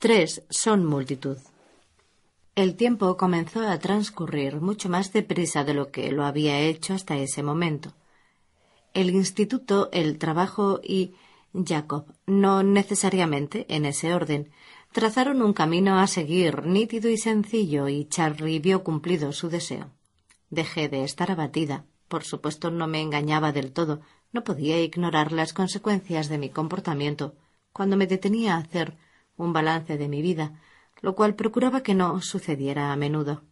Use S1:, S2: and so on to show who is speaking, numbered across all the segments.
S1: Tres son multitud. El tiempo comenzó a transcurrir mucho más deprisa de lo que lo había hecho hasta ese momento. El instituto, el trabajo y Jacob, no necesariamente en ese orden, trazaron un camino a seguir nítido y sencillo y Charlie vio cumplido su deseo. Dejé de estar abatida. Por supuesto no me engañaba del todo. No podía ignorar las consecuencias de mi comportamiento cuando me detenía a hacer un balance de mi vida, lo cual procuraba que no sucediera a menudo.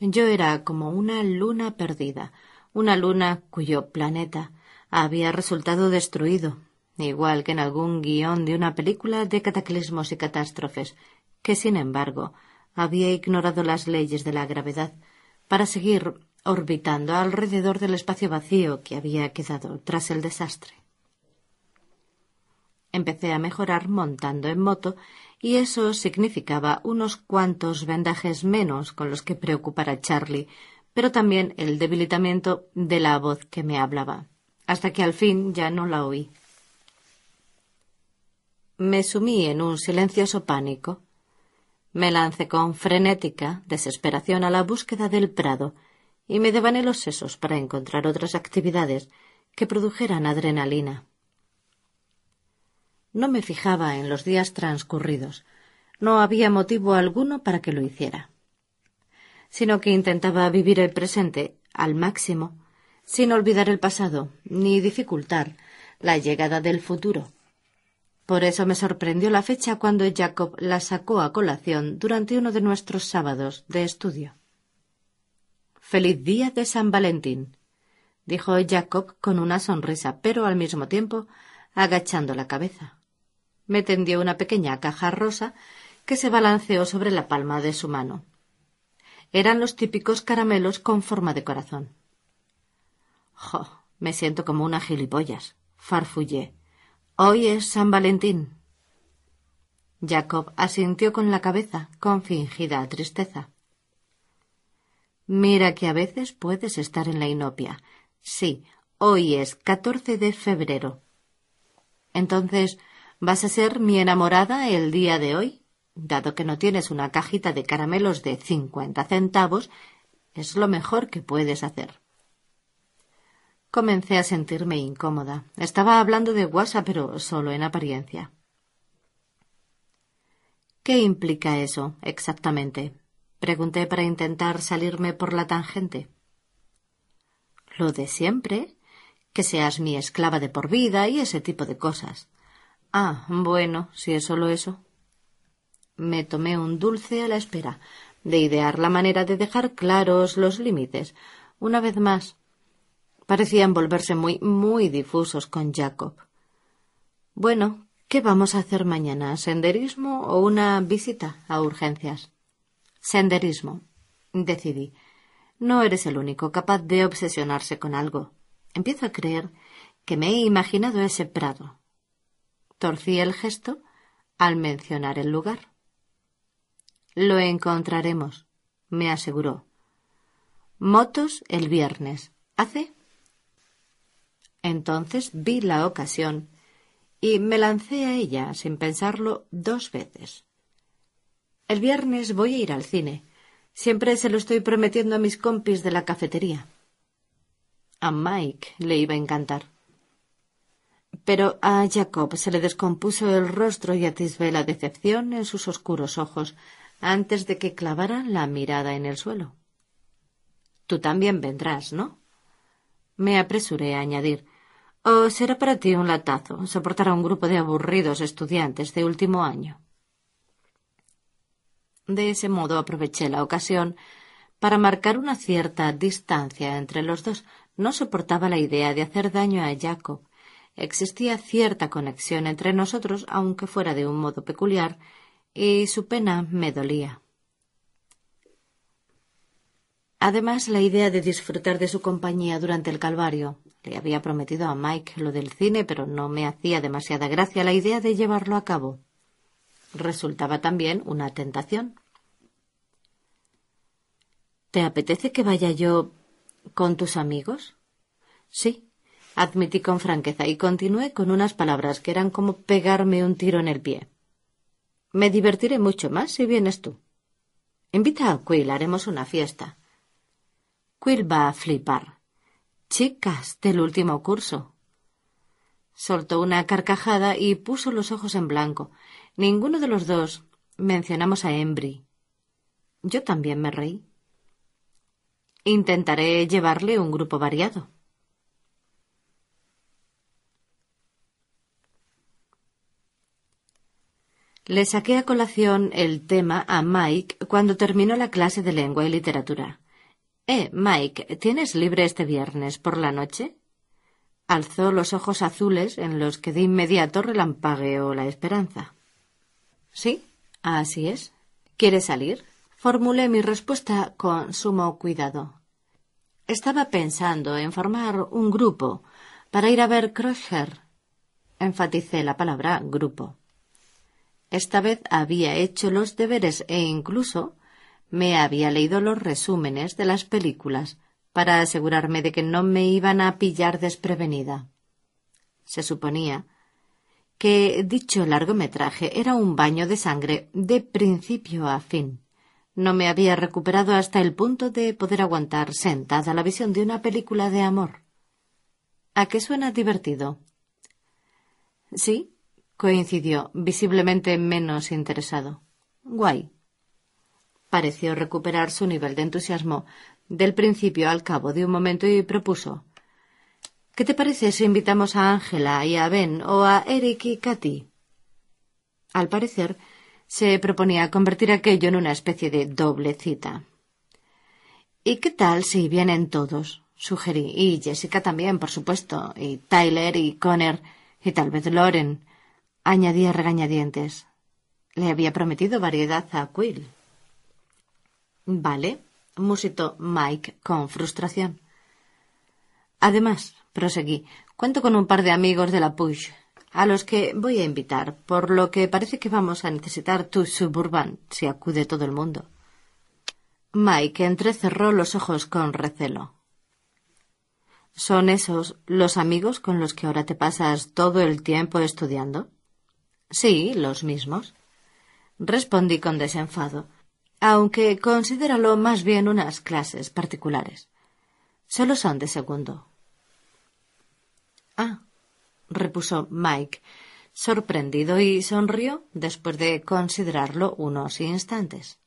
S1: Yo era como una luna perdida, una luna cuyo planeta había resultado destruido, igual que en algún guion de una película de cataclismos y catástrofes, que sin embargo había ignorado las leyes de la gravedad para seguir orbitando alrededor del espacio vacío que había quedado tras el desastre. Empecé a mejorar montando en moto y eso significaba unos cuantos vendajes menos con los que preocupar a Charlie, pero también el debilitamiento de la voz que me hablaba, hasta que al fin ya no la oí. Me sumí en un silencioso pánico. Me lancé con frenética desesperación a la búsqueda del prado y me devané los sesos para encontrar otras actividades que produjeran adrenalina. No me fijaba en los días transcurridos. No había motivo alguno para que lo hiciera. Sino que intentaba vivir el presente al máximo, sin olvidar el pasado, ni dificultar la llegada del futuro. Por eso me sorprendió la fecha cuando Jacob la sacó a colación durante uno de nuestros sábados de estudio. Feliz día de San Valentín, dijo Jacob con una sonrisa, pero al mismo tiempo agachando la cabeza me tendió una pequeña caja rosa que se balanceó sobre la palma de su mano. Eran los típicos caramelos con forma de corazón. Jo, me siento como una gilipollas, farfullé. Hoy es San Valentín. Jacob asintió con la cabeza, con fingida tristeza. Mira que a veces puedes estar en la inopia. Sí, hoy es 14 de febrero. Entonces, ¿Vas a ser mi enamorada el día de hoy? Dado que no tienes una cajita de caramelos de cincuenta centavos, es lo mejor que puedes hacer. Comencé a sentirme incómoda. Estaba hablando de guasa, pero solo en apariencia. ¿Qué implica eso exactamente? Pregunté para intentar salirme por la tangente. Lo de siempre, que seas mi esclava de por vida y ese tipo de cosas. Ah, bueno, si es solo eso. Me tomé un dulce a la espera de idear la manera de dejar claros los límites. Una vez más, parecían volverse muy, muy difusos con Jacob. Bueno, ¿qué vamos a hacer mañana? ¿Senderismo o una visita a urgencias? Senderismo, decidí. No eres el único capaz de obsesionarse con algo. Empiezo a creer que me he imaginado ese prado, torcí el gesto al mencionar el lugar. Lo encontraremos, me aseguró. Motos el viernes. ¿Hace? Entonces vi la ocasión y me lancé a ella sin pensarlo dos veces. El viernes voy a ir al cine. Siempre se lo estoy prometiendo a mis compis de la cafetería. A Mike le iba a encantar. Pero a Jacob se le descompuso el rostro y atisbé la decepción en sus oscuros ojos antes de que clavara la mirada en el suelo. Tú también vendrás, ¿no? Me apresuré a añadir. O será para ti un latazo soportar a un grupo de aburridos estudiantes de último año. De ese modo aproveché la ocasión para marcar una cierta distancia entre los dos. No soportaba la idea de hacer daño a Jacob existía cierta conexión entre nosotros, aunque fuera de un modo peculiar, y su pena me dolía. Además, la idea de disfrutar de su compañía durante el Calvario. Le había prometido a Mike lo del cine, pero no me hacía demasiada gracia la idea de llevarlo a cabo. Resultaba también una tentación. ¿Te apetece que vaya yo con tus amigos? Sí, admití con franqueza y continué con unas palabras que eran como pegarme un tiro en el pie. Me divertiré mucho más si vienes tú. Invita a Quill, haremos una fiesta. Quill va a flipar. Chicas del último curso. Soltó una carcajada y puso los ojos en blanco. Ninguno de los dos mencionamos a Embry. Yo también me reí. Intentaré llevarle un grupo variado. Le saqué a colación el tema a Mike cuando terminó la clase de lengua y literatura. Eh, Mike, ¿tienes libre este viernes por la noche? Alzó los ojos azules en los que de inmediato relampagueó la esperanza. Sí, así es. ¿Quieres salir? Formulé mi respuesta con sumo cuidado. Estaba pensando en formar un grupo para ir a ver Crusher. Enfaticé la palabra grupo. Esta vez había hecho los deberes e incluso me había leído los resúmenes de las películas para asegurarme de que no me iban a pillar desprevenida. Se suponía que dicho largometraje era un baño de sangre de principio a fin. No me había recuperado hasta el punto de poder aguantar sentada la visión de una película de amor. ¿A qué suena divertido? Sí, coincidió, visiblemente menos interesado. Guay. Pareció recuperar su nivel de entusiasmo del principio al cabo de un momento y propuso ¿Qué te parece si invitamos a Ángela y a Ben o a Eric y Katy? Al parecer, se proponía convertir aquello en una especie de doble cita. ¿Y qué tal si vienen todos? sugerí. Y Jessica también, por supuesto, y Tyler y Connor, y tal vez Loren añadía regañadientes. Le había prometido variedad a Quill. Vale, musitó Mike con frustración. Además, proseguí, cuento con un par de amigos de la Push, a los que voy a invitar, por lo que parece que vamos a necesitar tu suburban si acude todo el mundo. Mike entrecerró los ojos con recelo. ¿Son esos los amigos con los que ahora te pasas todo el tiempo estudiando? Sí, los mismos. Respondí con desenfado, aunque considéralo más bien unas clases particulares. Solo son de segundo. Ah, repuso Mike, sorprendido y sonrió después de considerarlo unos instantes.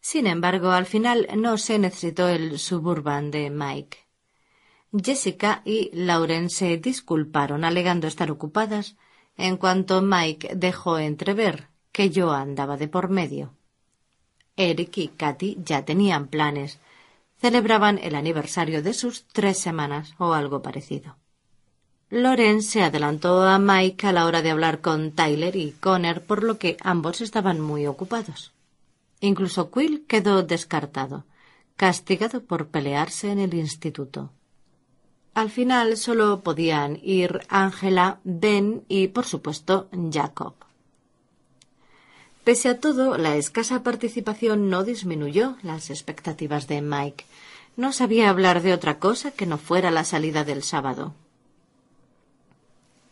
S1: Sin embargo, al final no se necesitó el suburban de Mike. Jessica y Lauren se disculparon alegando estar ocupadas en cuanto Mike dejó entrever que yo andaba de por medio. Eric y Katy ya tenían planes. Celebraban el aniversario de sus tres semanas o algo parecido. Loren se adelantó a Mike a la hora de hablar con Tyler y Connor, por lo que ambos estaban muy ocupados. Incluso Quill quedó descartado, castigado por pelearse en el instituto. Al final solo podían ir Ángela, Ben y, por supuesto, Jacob. Pese a todo, la escasa participación no disminuyó las expectativas de Mike. No sabía hablar de otra cosa que no fuera la salida del sábado.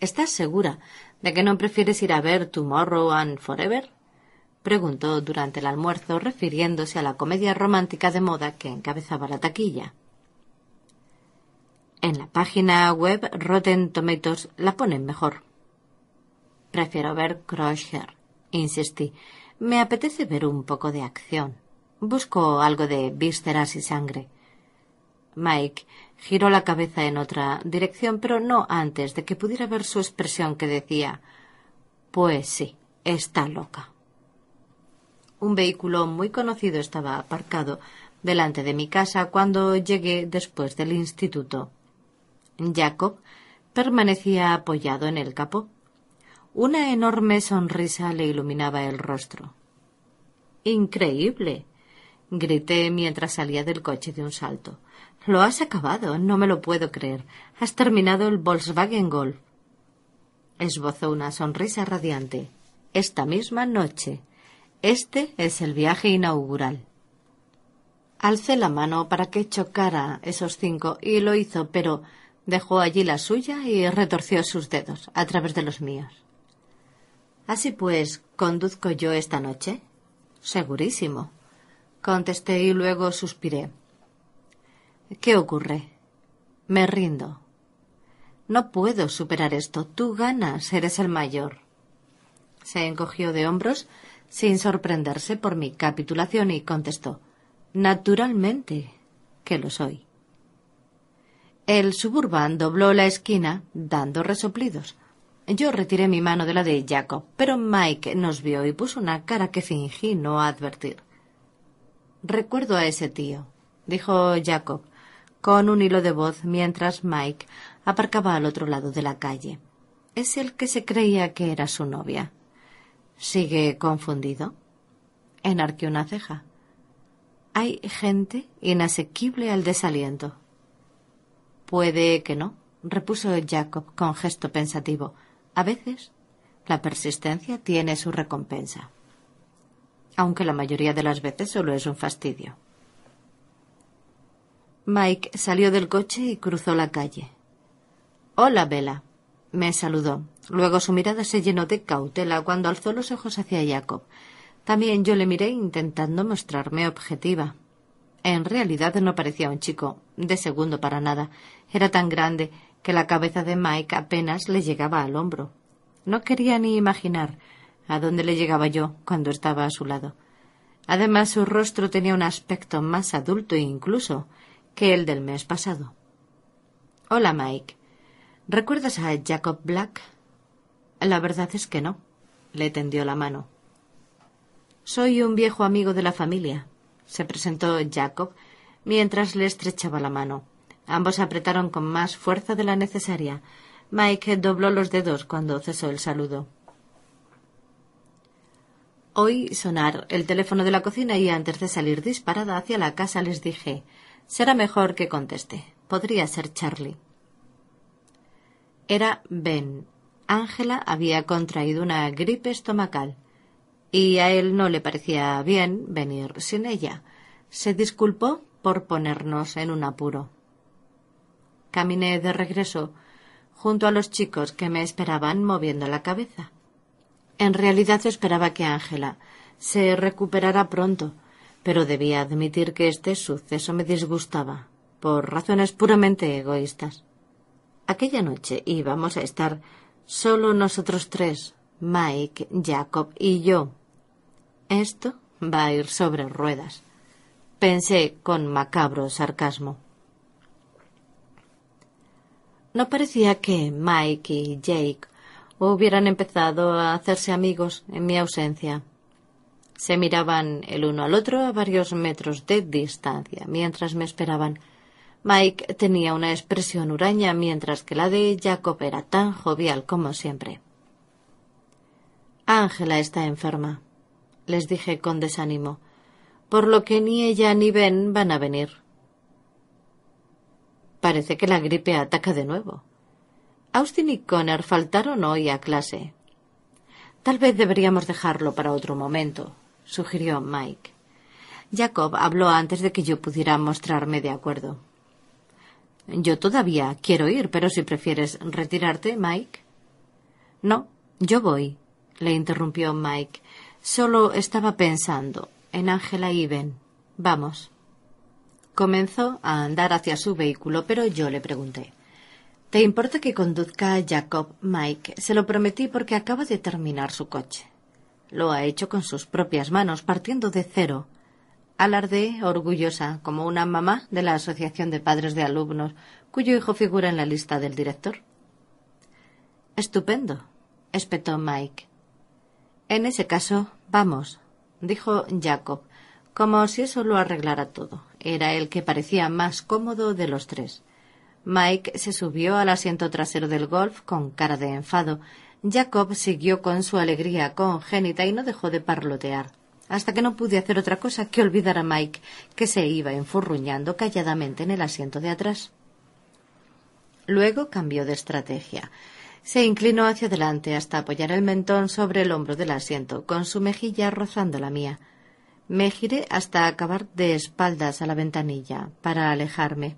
S1: ¿Estás segura de que no prefieres ir a ver Tomorrow and Forever? preguntó durante el almuerzo, refiriéndose a la comedia romántica de moda que encabezaba la taquilla. En la página web Rotten Tomatoes la ponen mejor. Prefiero ver Crusher, insistí. Me apetece ver un poco de acción. Busco algo de vísceras y sangre. Mike giró la cabeza en otra dirección, pero no antes de que pudiera ver su expresión que decía Pues sí, está loca. Un vehículo muy conocido estaba aparcado delante de mi casa cuando llegué después del instituto. Jacob permanecía apoyado en el capó. Una enorme sonrisa le iluminaba el rostro. Increíble. grité mientras salía del coche de un salto. Lo has acabado, no me lo puedo creer. Has terminado el Volkswagen Golf. Esbozó una sonrisa radiante. Esta misma noche. Este es el viaje inaugural. Alcé la mano para que chocara esos cinco y lo hizo, pero dejó allí la suya y retorció sus dedos a través de los míos. Así pues, ¿conduzco yo esta noche? Segurísimo. Contesté y luego suspiré. ¿Qué ocurre? Me rindo. No puedo superar esto. Tú ganas, eres el mayor. Se encogió de hombros sin sorprenderse por mi capitulación y contestó Naturalmente que lo soy. El suburban dobló la esquina dando resoplidos. Yo retiré mi mano de la de Jacob, pero Mike nos vio y puso una cara que fingí no advertir. Recuerdo a ese tío, dijo Jacob, con un hilo de voz mientras Mike aparcaba al otro lado de la calle. Es el que se creía que era su novia. ¿Sigue confundido? Enarqué una ceja. Hay gente inasequible al desaliento. Puede que no, repuso Jacob con gesto pensativo. A veces la persistencia tiene su recompensa, aunque la mayoría de las veces solo es un fastidio. Mike salió del coche y cruzó la calle. Hola, Bella. Me saludó. Luego su mirada se llenó de cautela cuando alzó los ojos hacia Jacob. También yo le miré intentando mostrarme objetiva. En realidad no parecía un chico de segundo para nada. Era tan grande que la cabeza de Mike apenas le llegaba al hombro. No quería ni imaginar a dónde le llegaba yo cuando estaba a su lado. Además, su rostro tenía un aspecto más adulto incluso que el del mes pasado. Hola, Mike. ¿Recuerdas a Jacob Black? La verdad es que no. Le tendió la mano. Soy un viejo amigo de la familia, se presentó Jacob mientras le estrechaba la mano. Ambos apretaron con más fuerza de la necesaria. Mike dobló los dedos cuando cesó el saludo. Oí sonar el teléfono de la cocina y antes de salir disparada hacia la casa les dije será mejor que conteste. Podría ser Charlie. Era Ben. Ángela había contraído una gripe estomacal y a él no le parecía bien venir sin ella. Se disculpó por ponernos en un apuro. Caminé de regreso junto a los chicos que me esperaban moviendo la cabeza. En realidad esperaba que Ángela se recuperara pronto, pero debía admitir que este suceso me disgustaba, por razones puramente egoístas. Aquella noche íbamos a estar solo nosotros tres, Mike, Jacob y yo. Esto va a ir sobre ruedas, pensé con macabro sarcasmo. No parecía que Mike y Jake hubieran empezado a hacerse amigos en mi ausencia. Se miraban el uno al otro a varios metros de distancia mientras me esperaban. Mike tenía una expresión huraña mientras que la de Jacob era tan jovial como siempre. Ángela está enferma, les dije con desánimo, por lo que ni ella ni Ben van a venir. Parece que la gripe ataca de nuevo. Austin y Connor faltaron hoy a clase. Tal vez deberíamos dejarlo para otro momento, sugirió Mike. Jacob habló antes de que yo pudiera mostrarme de acuerdo. Yo todavía quiero ir, pero si prefieres retirarte, Mike. No, yo voy, le interrumpió Mike. Solo estaba pensando en Ángela y Ben. Vamos. Comenzó a andar hacia su vehículo, pero yo le pregunté. ¿Te importa que conduzca a Jacob, Mike? Se lo prometí porque acaba de terminar su coche. Lo ha hecho con sus propias manos, partiendo de cero. Alardé, orgullosa, como una mamá de la Asociación de Padres de Alumnos, cuyo hijo figura en la lista del director. Estupendo, espetó Mike. En ese caso, vamos, dijo Jacob, como si eso lo arreglara todo. Era el que parecía más cómodo de los tres. Mike se subió al asiento trasero del golf con cara de enfado. Jacob siguió con su alegría congénita y no dejó de parlotear, hasta que no pude hacer otra cosa que olvidar a Mike, que se iba enfurruñando calladamente en el asiento de atrás. Luego cambió de estrategia. Se inclinó hacia adelante hasta apoyar el mentón sobre el hombro del asiento, con su mejilla rozando la mía. Me giré hasta acabar de espaldas a la ventanilla, para alejarme.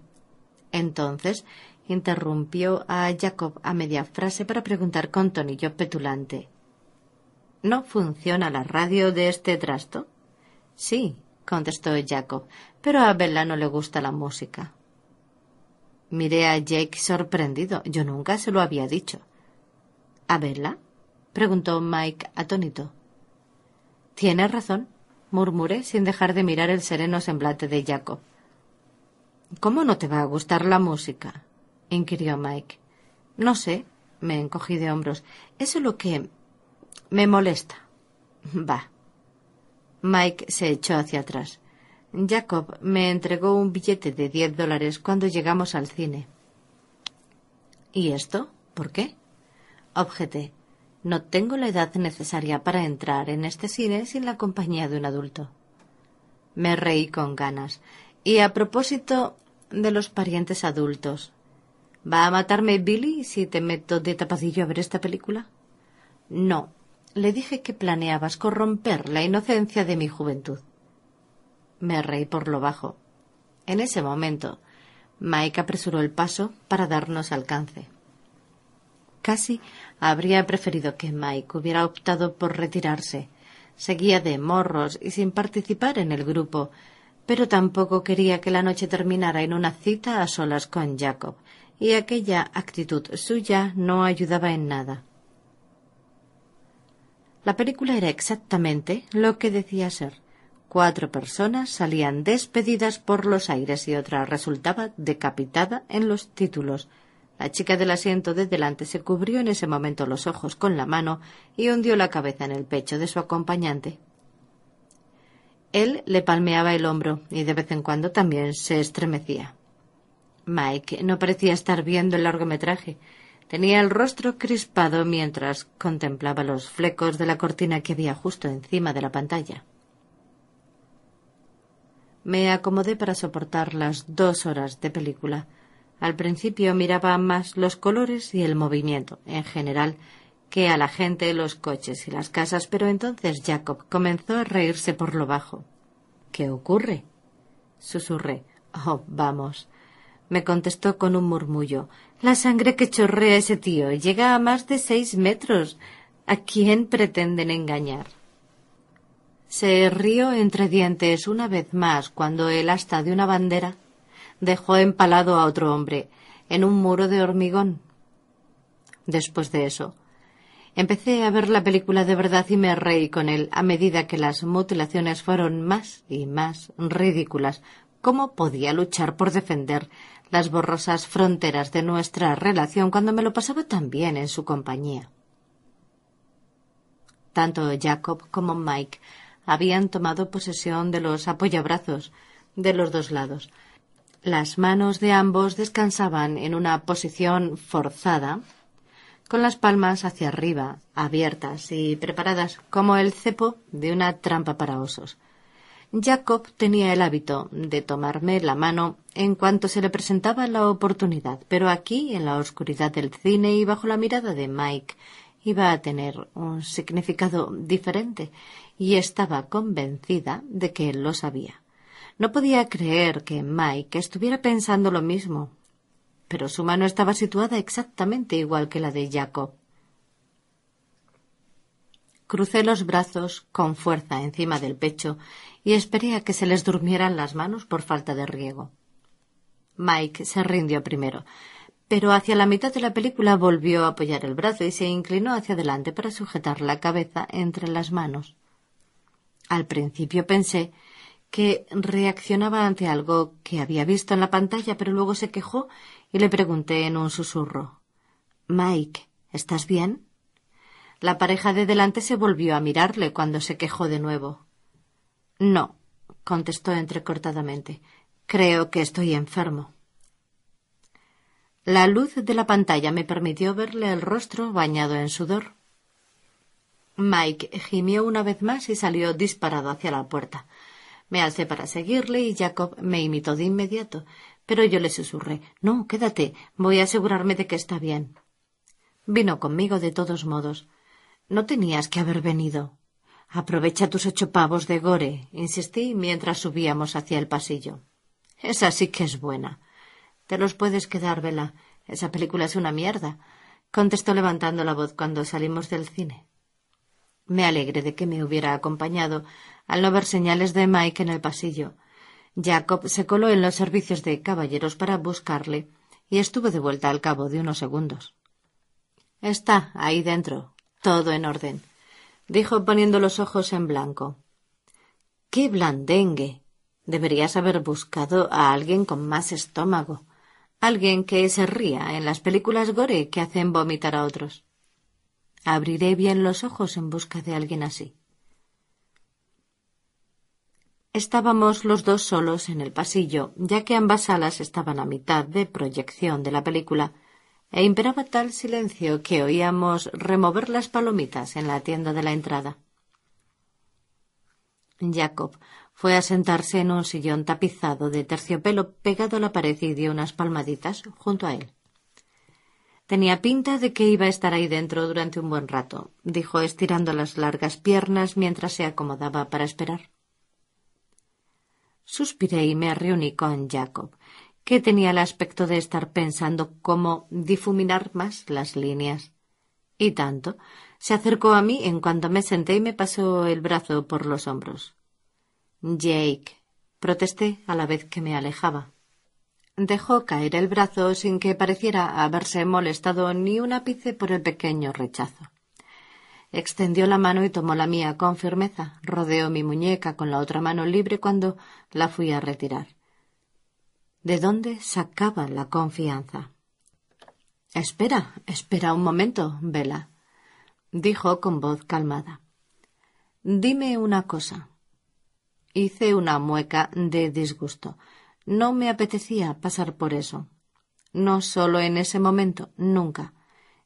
S1: Entonces interrumpió a Jacob a media frase para preguntar con tonillo petulante. ¿No funciona la radio de este trasto? Sí, contestó Jacob, pero a Bella no le gusta la música. Miré a Jake sorprendido. Yo nunca se lo había dicho. ¿A verla? preguntó Mike atónito. Tienes razón, murmuré sin dejar de mirar el sereno semblante de Jacob. ¿Cómo no te va a gustar la música? inquirió Mike. No sé, me encogí de hombros. Eso es lo que me molesta. Va. Mike se echó hacia atrás. Jacob me entregó un billete de diez dólares cuando llegamos al cine. ¿Y esto? ¿Por qué? Objeté. No tengo la edad necesaria para entrar en este cine sin la compañía de un adulto. Me reí con ganas. Y a propósito de los parientes adultos, ¿va a matarme Billy si te meto de tapadillo a ver esta película? No. Le dije que planeabas corromper la inocencia de mi juventud. Me reí por lo bajo. En ese momento, Mike apresuró el paso para darnos alcance. Casi habría preferido que Mike hubiera optado por retirarse. Seguía de morros y sin participar en el grupo, pero tampoco quería que la noche terminara en una cita a solas con Jacob, y aquella actitud suya no ayudaba en nada. La película era exactamente lo que decía ser Cuatro personas salían despedidas por los aires y otra resultaba decapitada en los títulos. La chica del asiento de delante se cubrió en ese momento los ojos con la mano y hundió la cabeza en el pecho de su acompañante. Él le palmeaba el hombro y de vez en cuando también se estremecía. Mike no parecía estar viendo el largometraje. Tenía el rostro crispado mientras contemplaba los flecos de la cortina que había justo encima de la pantalla. Me acomodé para soportar las dos horas de película. Al principio miraba más los colores y el movimiento, en general, que a la gente, los coches y las casas, pero entonces Jacob comenzó a reírse por lo bajo. ¿Qué ocurre? susurré. Oh, vamos. me contestó con un murmullo. La sangre que chorrea ese tío llega a más de seis metros. ¿A quién pretenden engañar? Se rió entre dientes una vez más cuando el asta de una bandera dejó empalado a otro hombre en un muro de hormigón. Después de eso, empecé a ver la película de verdad y me reí con él a medida que las mutilaciones fueron más y más ridículas. ¿Cómo podía luchar por defender las borrosas fronteras de nuestra relación cuando me lo pasaba tan bien en su compañía? Tanto Jacob como Mike habían tomado posesión de los apoyabrazos de los dos lados. Las manos de ambos descansaban en una posición forzada, con las palmas hacia arriba, abiertas y preparadas como el cepo de una trampa para osos. Jacob tenía el hábito de tomarme la mano en cuanto se le presentaba la oportunidad, pero aquí, en la oscuridad del cine y bajo la mirada de Mike, iba a tener un significado diferente y estaba convencida de que él lo sabía. No podía creer que Mike estuviera pensando lo mismo, pero su mano estaba situada exactamente igual que la de Jacob. Crucé los brazos con fuerza encima del pecho y esperé a que se les durmieran las manos por falta de riego. Mike se rindió primero, pero hacia la mitad de la película volvió a apoyar el brazo y se inclinó hacia adelante para sujetar la cabeza entre las manos. Al principio pensé que reaccionaba ante algo que había visto en la pantalla, pero luego se quejó y le pregunté en un susurro Mike, ¿estás bien? La pareja de delante se volvió a mirarle cuando se quejó de nuevo. No, contestó entrecortadamente. Creo que estoy enfermo. La luz de la pantalla me permitió verle el rostro bañado en sudor. Mike gimió una vez más y salió disparado hacia la puerta. Me alcé para seguirle y Jacob me imitó de inmediato, pero yo le susurré No, quédate. Voy a asegurarme de que está bien. Vino conmigo de todos modos. No tenías que haber venido. Aprovecha tus ocho pavos de gore, insistí mientras subíamos hacia el pasillo. Esa sí que es buena. Te los puedes quedar, Vela. Esa película es una mierda, contestó levantando la voz cuando salimos del cine. Me alegré de que me hubiera acompañado al no ver señales de Mike en el pasillo. Jacob se coló en los servicios de caballeros para buscarle y estuvo de vuelta al cabo de unos segundos. Está ahí dentro, todo en orden, dijo poniendo los ojos en blanco. ¡Qué blandengue! Deberías haber buscado a alguien con más estómago, alguien que se ría en las películas gore que hacen vomitar a otros. Abriré bien los ojos en busca de alguien así. Estábamos los dos solos en el pasillo, ya que ambas salas estaban a mitad de proyección de la película, e imperaba tal silencio que oíamos remover las palomitas en la tienda de la entrada. Jacob fue a sentarse en un sillón tapizado de terciopelo pegado a la pared y dio unas palmaditas junto a él. Tenía pinta de que iba a estar ahí dentro durante un buen rato, dijo estirando las largas piernas mientras se acomodaba para esperar. Suspiré y me reuní con Jacob, que tenía el aspecto de estar pensando cómo difuminar más las líneas. Y tanto, se acercó a mí en cuanto me senté y me pasó el brazo por los hombros. Jake, protesté a la vez que me alejaba. Dejó caer el brazo sin que pareciera haberse molestado ni un ápice por el pequeño rechazo. Extendió la mano y tomó la mía con firmeza. Rodeó mi muñeca con la otra mano libre cuando la fui a retirar. ¿De dónde sacaba la confianza? Espera, espera un momento, Vela, dijo con voz calmada. Dime una cosa. Hice una mueca de disgusto. No me apetecía pasar por eso. No solo en ese momento, nunca.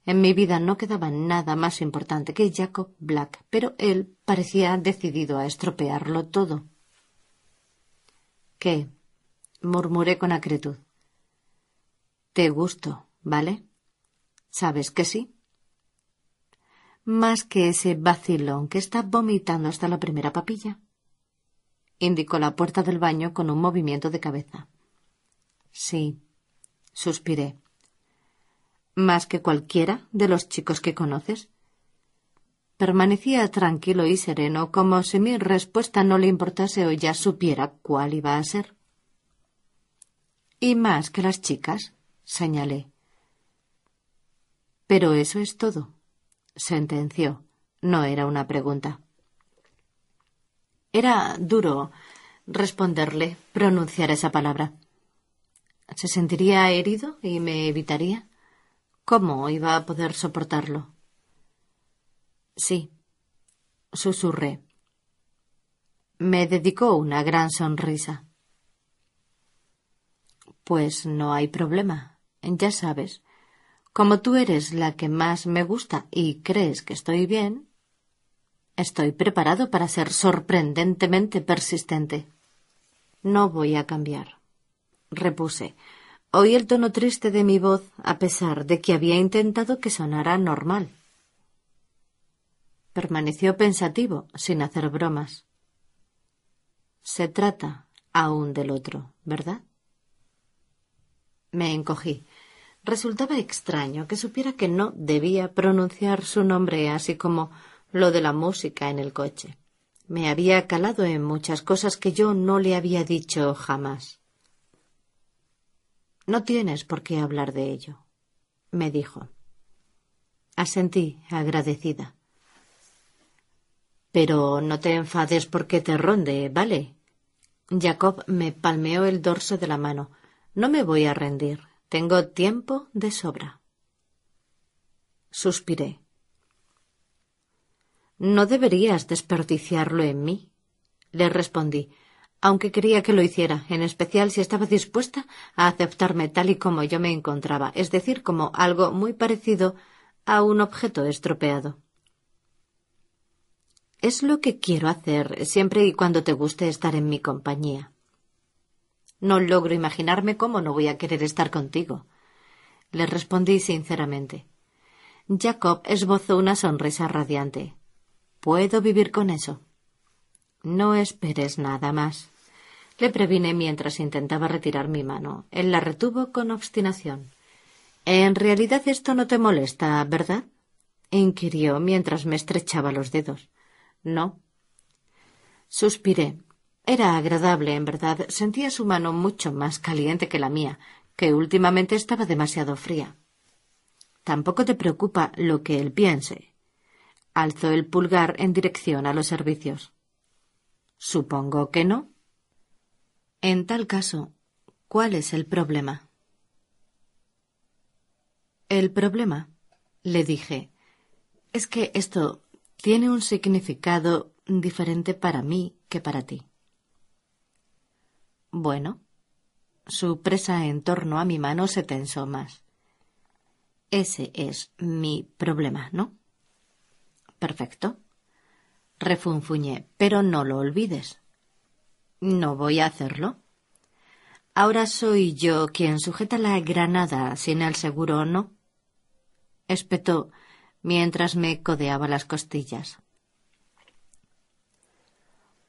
S1: En mi vida no quedaba nada más importante que Jacob Black, pero él parecía decidido a estropearlo todo. ¿Qué? murmuré con acritud. Te gusto, ¿vale? ¿Sabes que sí? Más que ese vacilón que está vomitando hasta la primera papilla. Indicó la puerta del baño con un movimiento de cabeza. Sí, suspiré más que cualquiera de los chicos que conoces? Permanecía tranquilo y sereno, como si mi respuesta no le importase o ya supiera cuál iba a ser. Y más que las chicas, señalé. Pero eso es todo, sentenció. No era una pregunta. Era duro responderle, pronunciar esa palabra. ¿Se sentiría herido y me evitaría? ¿Cómo iba a poder soportarlo? Sí, susurré. Me dedicó una gran sonrisa. Pues no hay problema. Ya sabes, como tú eres la que más me gusta y crees que estoy bien, estoy preparado para ser sorprendentemente persistente. No voy a cambiar, repuse, Oí el tono triste de mi voz a pesar de que había intentado que sonara normal. Permaneció pensativo, sin hacer bromas. Se trata aún del otro, ¿verdad? Me encogí. Resultaba extraño que supiera que no debía pronunciar su nombre así como lo de la música en el coche. Me había calado en muchas cosas que yo no le había dicho jamás. No tienes por qué hablar de ello, me dijo. Asentí, agradecida. Pero no te enfades porque te ronde, ¿vale? Jacob me palmeó el dorso de la mano. No me voy a rendir. Tengo tiempo de sobra. Suspiré. No deberías desperdiciarlo en mí, le respondí, aunque quería que lo hiciera, en especial si estaba dispuesta a aceptarme tal y como yo me encontraba, es decir, como algo muy parecido a un objeto estropeado. Es lo que quiero hacer siempre y cuando te guste estar en mi compañía. No logro imaginarme cómo no voy a querer estar contigo. Le respondí sinceramente. Jacob esbozó una sonrisa radiante. Puedo vivir con eso. No esperes nada más. Le previne mientras intentaba retirar mi mano. Él la retuvo con obstinación. En realidad esto no te molesta, ¿verdad? inquirió mientras me estrechaba los dedos. No. Suspiré. Era agradable, en verdad. Sentía su mano mucho más caliente que la mía, que últimamente estaba demasiado fría. Tampoco te preocupa lo que él piense. Alzó el pulgar en dirección a los servicios. Supongo que no. En tal caso, ¿cuál es el problema? El problema, le dije, es que esto tiene un significado diferente para mí que para ti. Bueno, su presa en torno a mi mano se tensó más. Ese es mi problema, ¿no? Perfecto. Refunfuñé, pero no lo olvides. No voy a hacerlo. Ahora soy yo quien sujeta la granada sin el seguro, ¿no? espetó mientras me codeaba las costillas.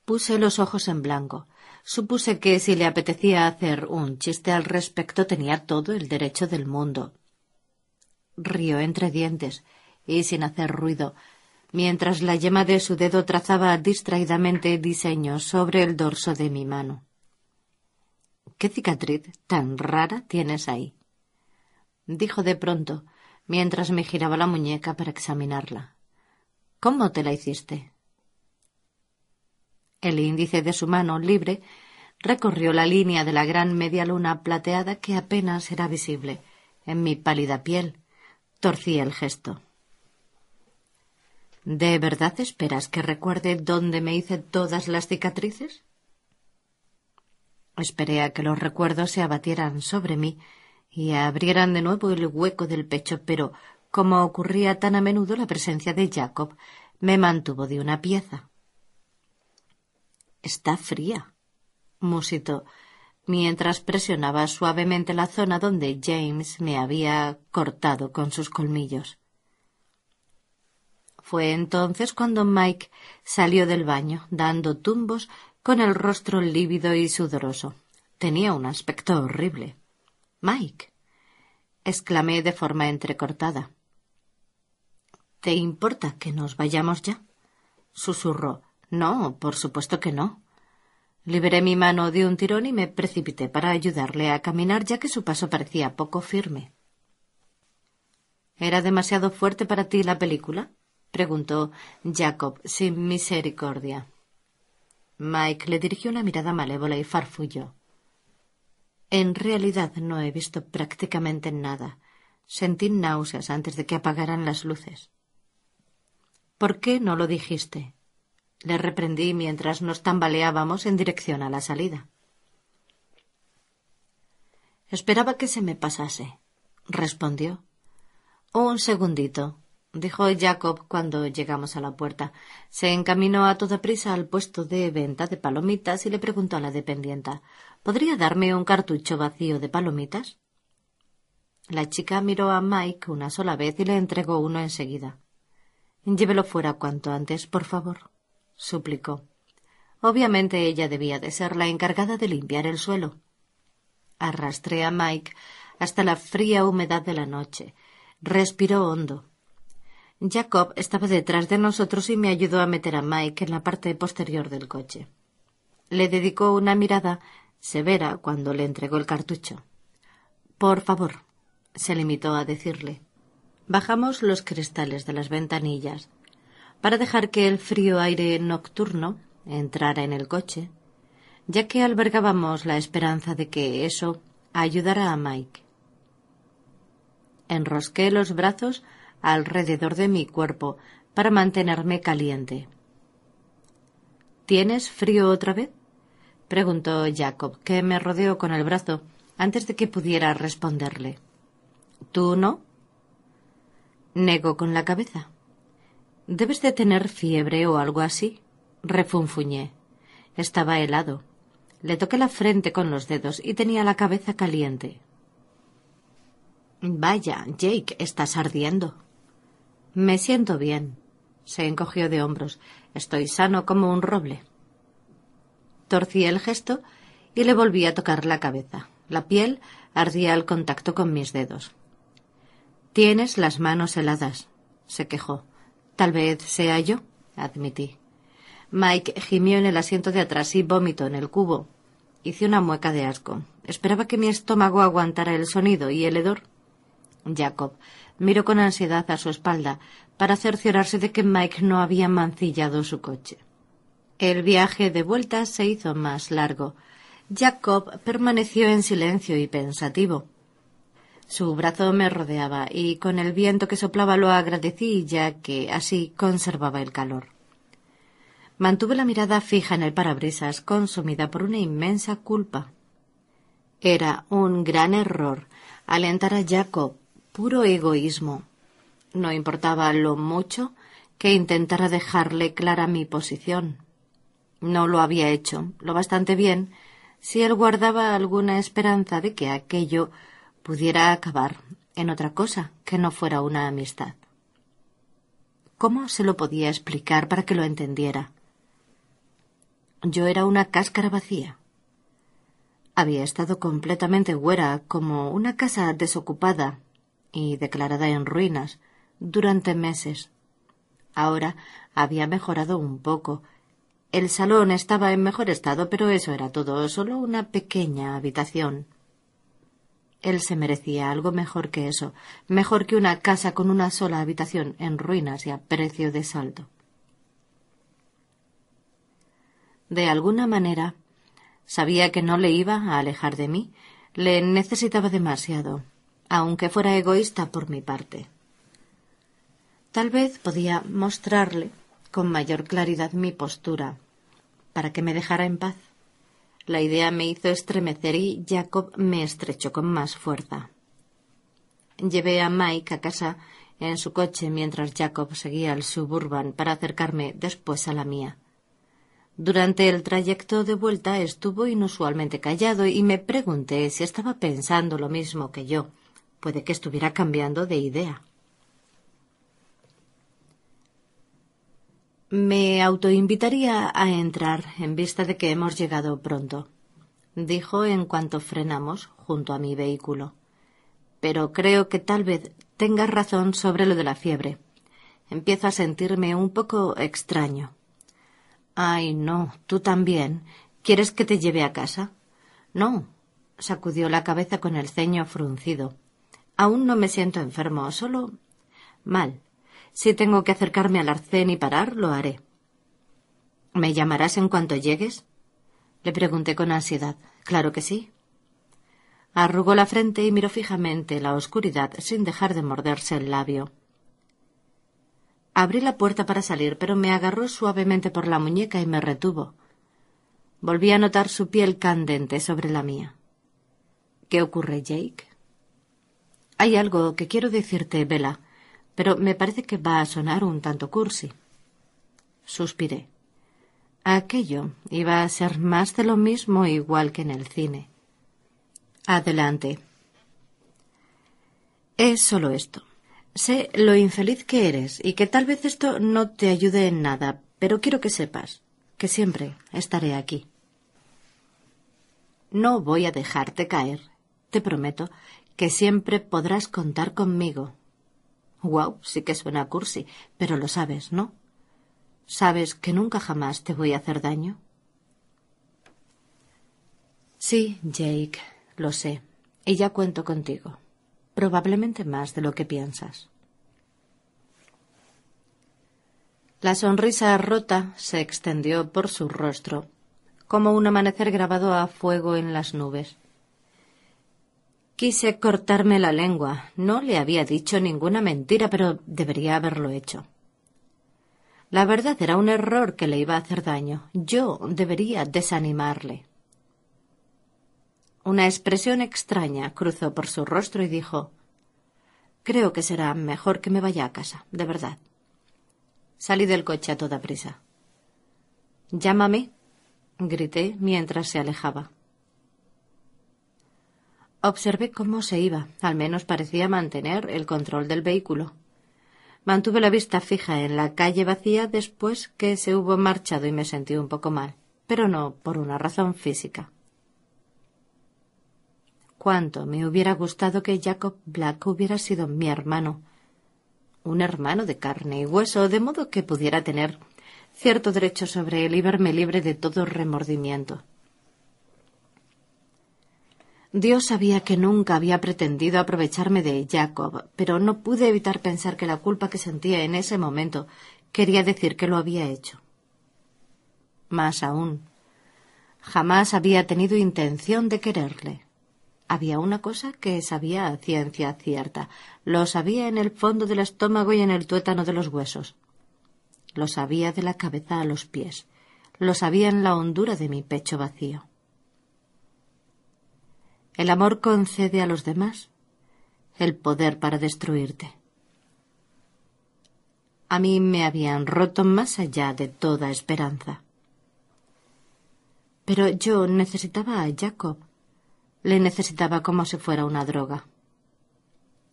S1: Puse los ojos en blanco. Supuse que si le apetecía hacer un chiste al respecto tenía todo el derecho del mundo. Rió entre dientes y sin hacer ruido, mientras la yema de su dedo trazaba distraídamente diseños sobre el dorso de mi mano. ¿Qué cicatriz tan rara tienes ahí? dijo de pronto, mientras me giraba la muñeca para examinarla. ¿Cómo te la hiciste? El índice de su mano libre recorrió la línea de la gran media luna plateada que apenas era visible en mi pálida piel. Torcí el gesto. ¿De verdad esperas que recuerde dónde me hice todas las cicatrices? Esperé a que los recuerdos se abatieran sobre mí y abrieran de nuevo el hueco del pecho, pero, como ocurría tan a menudo, la presencia de Jacob me mantuvo de una pieza. Está fría, musitó, mientras presionaba suavemente la zona donde James me había cortado con sus colmillos. Fue entonces cuando Mike salió del baño, dando tumbos con el rostro lívido y sudoroso. Tenía un aspecto horrible. Mike. exclamé de forma entrecortada. ¿Te importa que nos vayamos ya? susurró. No, por supuesto que no. Liberé mi mano de un tirón y me precipité para ayudarle a caminar, ya que su paso parecía poco firme. ¿Era demasiado fuerte para ti la película? Preguntó Jacob sin misericordia. Mike le dirigió una mirada malévola y farfulló. En realidad no he visto prácticamente nada. Sentí náuseas antes de que apagaran las luces. ¿Por qué no lo dijiste? Le reprendí mientras nos tambaleábamos en dirección a la salida. Esperaba que se me pasase, respondió. Un segundito, dijo Jacob cuando llegamos a la puerta. Se encaminó a toda prisa al puesto de venta de palomitas y le preguntó a la dependienta ¿Podría darme un cartucho vacío de palomitas? La chica miró a Mike una sola vez y le entregó uno enseguida. Llévelo fuera cuanto antes, por favor, suplicó. Obviamente ella debía de ser la encargada de limpiar el suelo. Arrastré a Mike hasta la fría humedad de la noche. Respiró hondo. Jacob estaba detrás de nosotros y me ayudó a meter a Mike en la parte posterior del coche. Le dedicó una mirada severa cuando le entregó el cartucho. Por favor, se limitó a decirle. Bajamos los cristales de las ventanillas para dejar que el frío aire nocturno entrara en el coche, ya que albergábamos la esperanza de que eso ayudara a Mike. Enrosqué los brazos alrededor de mi cuerpo para mantenerme caliente. ¿Tienes frío otra vez? preguntó Jacob, que me rodeó con el brazo antes de que pudiera responderle. ¿Tú no? Negó con la cabeza. Debes de tener fiebre o algo así. Refunfuñé. Estaba helado. Le toqué la frente con los dedos y tenía la cabeza caliente. Vaya, Jake, estás ardiendo. Me siento bien. Se encogió de hombros. Estoy sano como un roble. Torcí el gesto y le volví a tocar la cabeza. La piel ardía al contacto con mis dedos. Tienes las manos heladas, se quejó. Tal vez sea yo, admití. Mike gimió en el asiento de atrás y vomitó en el cubo. Hice una mueca de asco. Esperaba que mi estómago aguantara el sonido y el hedor. Jacob miró con ansiedad a su espalda para cerciorarse de que Mike no había mancillado su coche. El viaje de vuelta se hizo más largo. Jacob permaneció en silencio y pensativo. Su brazo me rodeaba y con el viento que soplaba lo agradecí ya que así conservaba el calor. Mantuve la mirada fija en el parabrisas, consumida por una inmensa culpa. Era un gran error alentar a Jacob, puro egoísmo. No importaba lo mucho que intentara dejarle clara mi posición. No lo había hecho lo bastante bien si él guardaba alguna esperanza de que aquello pudiera acabar en otra cosa que no fuera una amistad. ¿Cómo se lo podía explicar para que lo entendiera? Yo era una cáscara vacía. Había estado completamente huera como una casa desocupada y declarada en ruinas durante meses. Ahora había mejorado un poco el salón estaba en mejor estado, pero eso era todo, solo una pequeña habitación. Él se merecía algo mejor que eso, mejor que una casa con una sola habitación en ruinas y a precio de saldo. De alguna manera, sabía que no le iba a alejar de mí, le necesitaba demasiado, aunque fuera egoísta por mi parte. Tal vez podía mostrarle con mayor claridad mi postura, para que me dejara en paz. La idea me hizo estremecer y Jacob me estrechó con más fuerza. Llevé a Mike a casa en su coche mientras Jacob seguía al suburban para acercarme después a la mía. Durante el trayecto de vuelta estuvo inusualmente callado y me pregunté si estaba pensando lo mismo que yo. Puede que estuviera cambiando de idea. Me autoinvitaría a entrar en vista de que hemos llegado pronto, dijo en cuanto frenamos junto a mi vehículo. Pero creo que tal vez tengas razón sobre lo de la fiebre. Empiezo a sentirme un poco extraño. Ay, no, tú también. ¿Quieres que te lleve a casa? No, sacudió la cabeza con el ceño fruncido. Aún no me siento enfermo, solo mal. Si tengo que acercarme al arcén y parar, lo haré. ¿Me llamarás en cuanto llegues? Le pregunté con ansiedad. Claro que sí. Arrugó la frente y miró fijamente la oscuridad sin dejar de morderse el labio. Abrí la puerta para salir, pero me agarró suavemente por la muñeca y me retuvo. Volví a notar su piel candente sobre la mía. ¿Qué ocurre, Jake? Hay algo que quiero decirte, Bella, pero me parece que va a sonar un tanto cursi. Suspiré. Aquello iba a ser más de lo mismo igual que en el cine. Adelante. Es solo esto. Sé lo infeliz que eres y que tal vez esto no te ayude en nada, pero quiero que sepas que siempre estaré aquí. No voy a dejarte caer. Te prometo que siempre podrás contar conmigo Wow, sí que suena cursi, pero lo sabes, ¿no? ¿Sabes que nunca jamás te voy a hacer daño? Sí, Jake, lo sé. Y ya cuento contigo. Probablemente más de lo que piensas. La sonrisa rota se extendió por su rostro, como un amanecer grabado a fuego en las nubes. Quise cortarme la lengua. No le había dicho ninguna mentira, pero debería haberlo hecho. La verdad era un error que le iba a hacer daño. Yo debería desanimarle. Una expresión extraña cruzó por su rostro y dijo Creo que será mejor que me vaya a casa, de verdad. Salí del coche a toda prisa. Llámame, grité mientras se alejaba. Observé cómo se iba, al menos parecía mantener el control del vehículo. Mantuve la vista fija en la calle vacía después que se hubo marchado y me sentí un poco mal, pero no por una razón física. Cuánto me hubiera gustado que Jacob Black hubiera sido mi hermano, un hermano de carne y hueso, de modo que pudiera tener cierto derecho sobre él y verme libre de todo remordimiento. Dios sabía que nunca había pretendido aprovecharme de Jacob, pero no pude evitar pensar que la culpa que sentía en ese momento quería decir que lo había hecho. Más aún, jamás había tenido intención de quererle. Había una cosa que sabía a ciencia cierta. Lo sabía en el fondo del estómago y en el tuétano de los huesos. Lo sabía de la cabeza a los pies. Lo sabía en la hondura de mi pecho vacío. El amor concede a los demás el poder para destruirte. A mí me habían roto más allá de toda esperanza. Pero yo necesitaba a Jacob. Le necesitaba como si fuera una droga.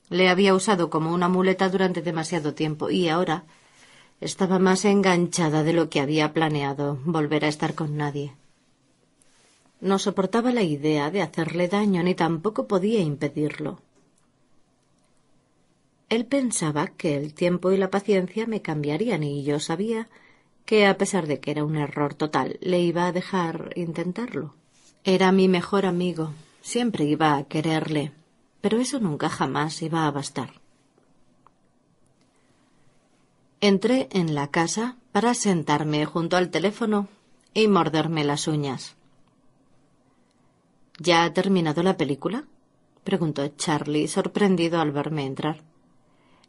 S1: Le había usado como una muleta durante demasiado tiempo y ahora estaba más enganchada de lo que había planeado volver a estar con nadie. No soportaba la idea de hacerle daño ni tampoco podía impedirlo. Él pensaba que el tiempo y la paciencia me cambiarían y yo sabía que, a pesar de que era un error total, le iba a dejar intentarlo. Era mi mejor amigo, siempre iba a quererle, pero eso nunca jamás iba a bastar. Entré en la casa para sentarme junto al teléfono y morderme las uñas. ¿Ya ha terminado la película? preguntó Charlie, sorprendido al verme entrar.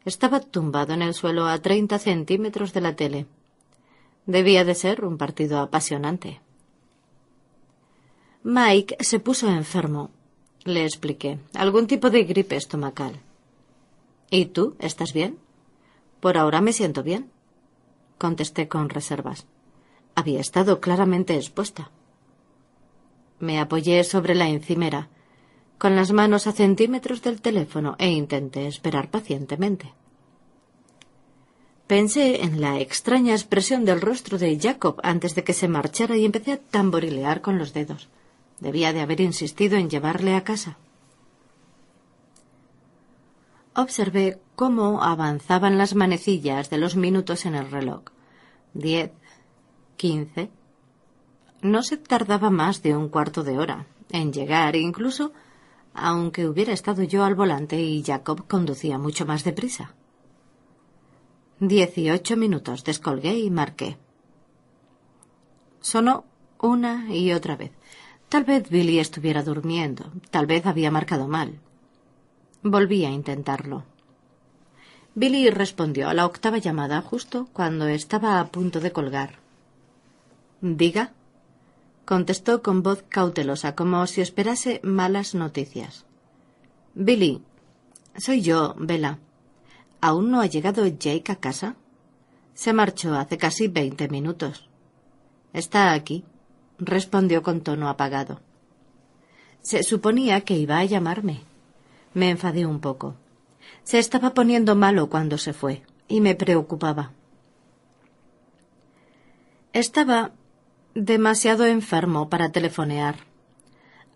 S1: Estaba tumbado en el suelo a treinta centímetros de la tele. Debía de ser un partido apasionante. Mike se puso enfermo, le expliqué. Algún tipo de gripe estomacal. ¿Y tú? ¿Estás bien? Por ahora me siento bien, contesté con reservas. Había estado claramente expuesta. Me apoyé sobre la encimera, con las manos a centímetros del teléfono, e intenté esperar pacientemente. Pensé en la extraña expresión del rostro de Jacob antes de que se marchara y empecé a tamborilear con los dedos. Debía de haber insistido en llevarle a casa. Observé cómo avanzaban las manecillas de los minutos en el reloj. Diez, quince. No se tardaba más de un cuarto de hora en llegar, incluso aunque hubiera estado yo al volante y Jacob conducía mucho más deprisa. Dieciocho minutos descolgué y marqué. Sonó una y otra vez. Tal vez Billy estuviera durmiendo, tal vez había marcado mal. Volví a intentarlo. Billy respondió a la octava llamada justo cuando estaba a punto de colgar. Diga, contestó con voz cautelosa, como si esperase malas noticias. Billy, soy yo, Bella. ¿Aún no ha llegado Jake a casa? Se marchó hace casi veinte minutos. Está aquí, respondió con tono apagado. Se suponía que iba a llamarme. Me enfadé un poco. Se estaba poniendo malo cuando se fue, y me preocupaba. Estaba demasiado enfermo para telefonear.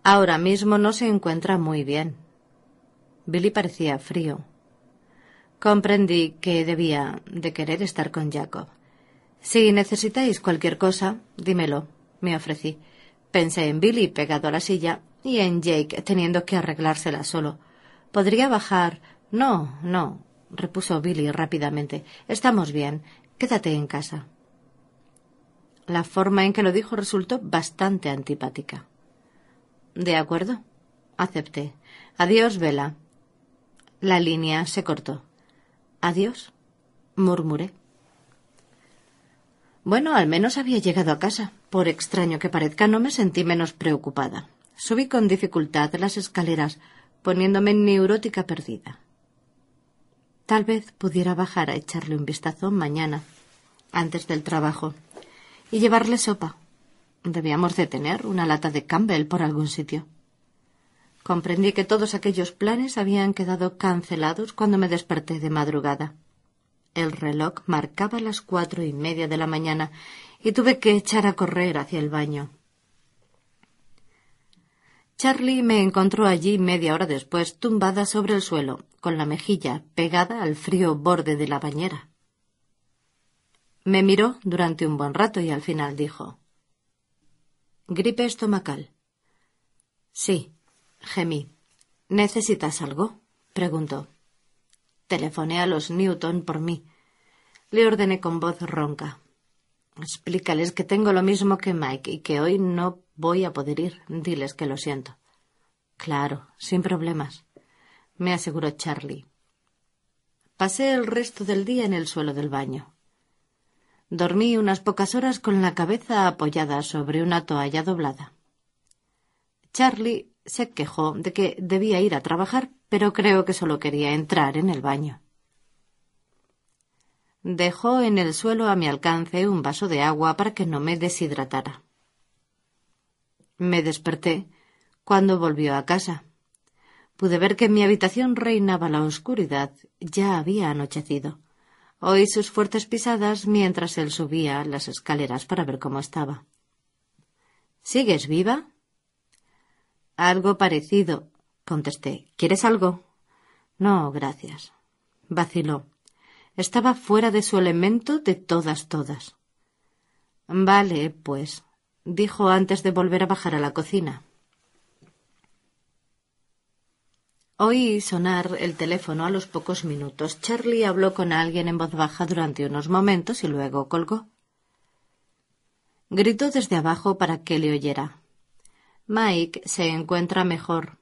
S1: Ahora mismo no se encuentra muy bien. Billy parecía frío. Comprendí que debía de querer estar con Jacob. Si necesitáis cualquier cosa, dímelo, me ofrecí. Pensé en Billy pegado a la silla y en Jake teniendo que arreglársela solo. ¿Podría bajar? No, no, repuso Billy rápidamente. Estamos bien. Quédate en casa. La forma en que lo dijo resultó bastante antipática. De acuerdo, acepté. Adiós, Vela. La línea se cortó. Adiós, murmuré. Bueno, al menos había llegado a casa. Por extraño que parezca, no me sentí menos preocupada. Subí con dificultad las escaleras, poniéndome neurótica perdida. Tal vez pudiera bajar a echarle un vistazo mañana, antes del trabajo, y llevarle sopa. Debíamos de tener una lata de Campbell por algún sitio. Comprendí que todos aquellos planes habían quedado cancelados cuando me desperté de madrugada. El reloj marcaba las cuatro y media de la mañana y tuve que echar a correr hacia el baño. Charlie me encontró allí media hora después, tumbada sobre el suelo, con la mejilla pegada al frío borde de la bañera. Me miró durante un buen rato y al final dijo Gripe estomacal. Sí, gemí. ¿Necesitas algo? preguntó. Telefoné a los Newton por mí. Le ordené con voz ronca. Explícales que tengo lo mismo que Mike y que hoy no voy a poder ir. Diles que lo siento. Claro, sin problemas, me aseguró Charlie. Pasé el resto del día en el suelo del baño. Dormí unas pocas horas con la cabeza apoyada sobre una toalla doblada. Charlie se quejó de que debía ir a trabajar, pero creo que solo quería entrar en el baño. Dejó en el suelo a mi alcance un vaso de agua para que no me deshidratara. Me desperté cuando volvió a casa. Pude ver que en mi habitación reinaba la oscuridad. Ya había anochecido. Oí sus fuertes pisadas mientras él subía las escaleras para ver cómo estaba. ¿Sigues viva? Algo parecido, contesté. ¿Quieres algo? No, gracias. Vaciló. Estaba fuera de su elemento de todas, todas. Vale, pues, dijo antes de volver a bajar a la cocina. Oí sonar el teléfono a los pocos minutos. Charlie habló con alguien en voz baja durante unos momentos y luego colgó. Gritó desde abajo para que le oyera. Mike se encuentra mejor.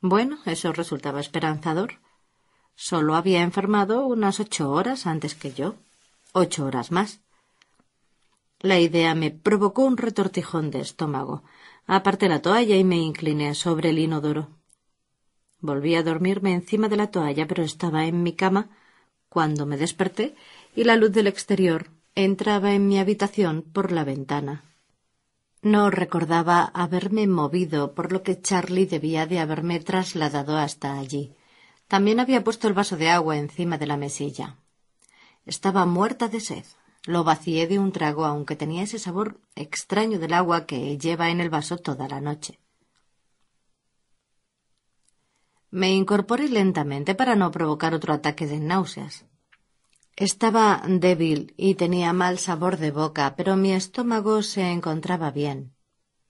S1: Bueno, eso resultaba esperanzador. Solo había enfermado unas ocho horas antes que yo. Ocho horas más. La idea me provocó un retortijón de estómago. Aparté la toalla y me incliné sobre el inodoro. Volví a dormirme encima de la toalla, pero estaba en mi cama cuando me desperté y la luz del exterior entraba en mi habitación por la ventana. No recordaba haberme movido, por lo que Charlie debía de haberme trasladado hasta allí. También había puesto el vaso de agua encima de la mesilla. Estaba muerta de sed. Lo vacié de un trago, aunque tenía ese sabor extraño del agua que lleva en el vaso toda la noche. Me incorporé lentamente para no provocar otro ataque de náuseas. Estaba débil y tenía mal sabor de boca, pero mi estómago se encontraba bien.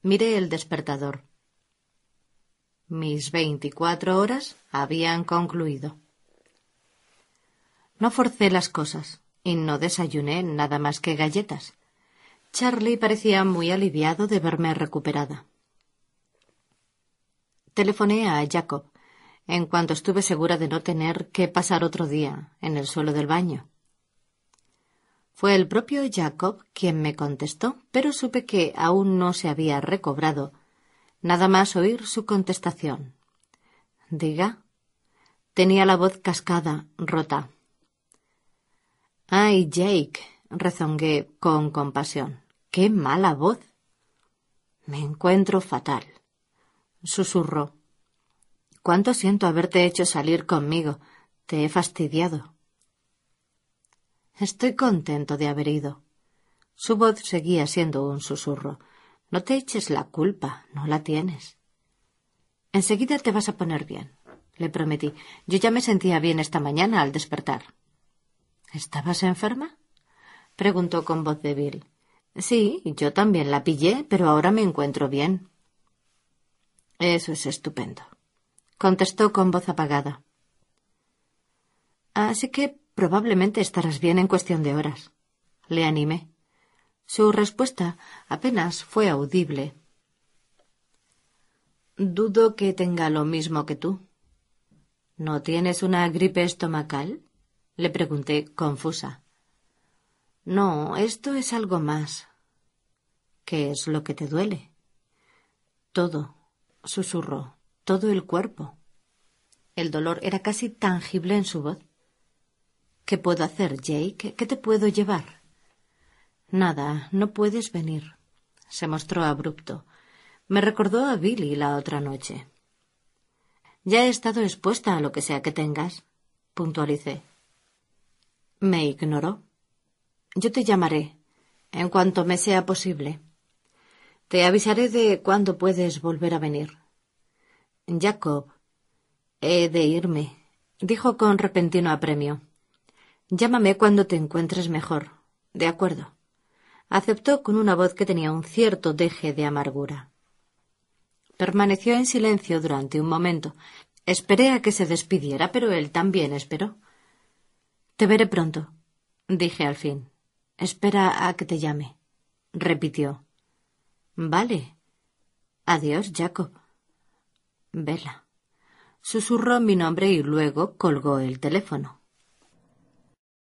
S1: Miré el despertador. Mis veinticuatro horas habían concluido. No forcé las cosas y no desayuné nada más que galletas. Charlie parecía muy aliviado de verme recuperada. Telefoné a Jacob en cuanto estuve segura de no tener que pasar otro día en el suelo del baño. Fue el propio Jacob quien me contestó, pero supe que aún no se había recobrado Nada más oír su contestación. Diga. Tenía la voz cascada, rota. Ay, Jake, rezongué con compasión. Qué mala voz. Me encuentro fatal. Susurró. Cuánto siento haberte hecho salir conmigo. Te he fastidiado. Estoy contento de haber ido. Su voz seguía siendo un susurro. No te eches la culpa, no la tienes. Enseguida te vas a poner bien, le prometí. Yo ya me sentía bien esta mañana al despertar. ¿Estabas enferma? preguntó con voz débil. Sí, yo también la pillé, pero ahora me encuentro bien. Eso es estupendo, contestó con voz apagada. Así que probablemente estarás bien en cuestión de horas. Le animé. Su respuesta apenas fue audible. Dudo que tenga lo mismo que tú. ¿No tienes una gripe estomacal? le pregunté confusa. No, esto es algo más. ¿Qué es lo que te duele? Todo, susurró, todo el cuerpo. El dolor era casi tangible en su voz. ¿Qué puedo hacer, Jake? ¿Qué te puedo llevar? Nada, no puedes venir. Se mostró abrupto. Me recordó a Billy la otra noche. Ya he estado expuesta a lo que sea que tengas, puntualicé. Me ignoró. Yo te llamaré, en cuanto me sea posible. Te avisaré de cuándo puedes volver a venir. Jacob, he de irme, dijo con repentino apremio. Llámame cuando te encuentres mejor. De acuerdo. Aceptó con una voz que tenía un cierto deje de amargura. Permaneció en silencio durante un momento. Esperé a que se despidiera, pero él también esperó. Te veré pronto, dije al fin. Espera a que te llame, repitió. Vale. Adiós, Jacob. Vela. Susurró mi nombre y luego colgó el teléfono.